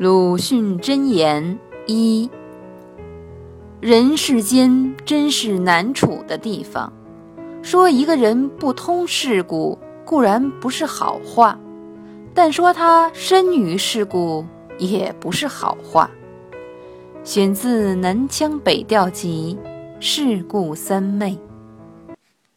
鲁迅箴言一人世间真是难处的地方。说一个人不通世故固然不是好话但说他深于世故也不是好话。选自南腔北调集世故三昧。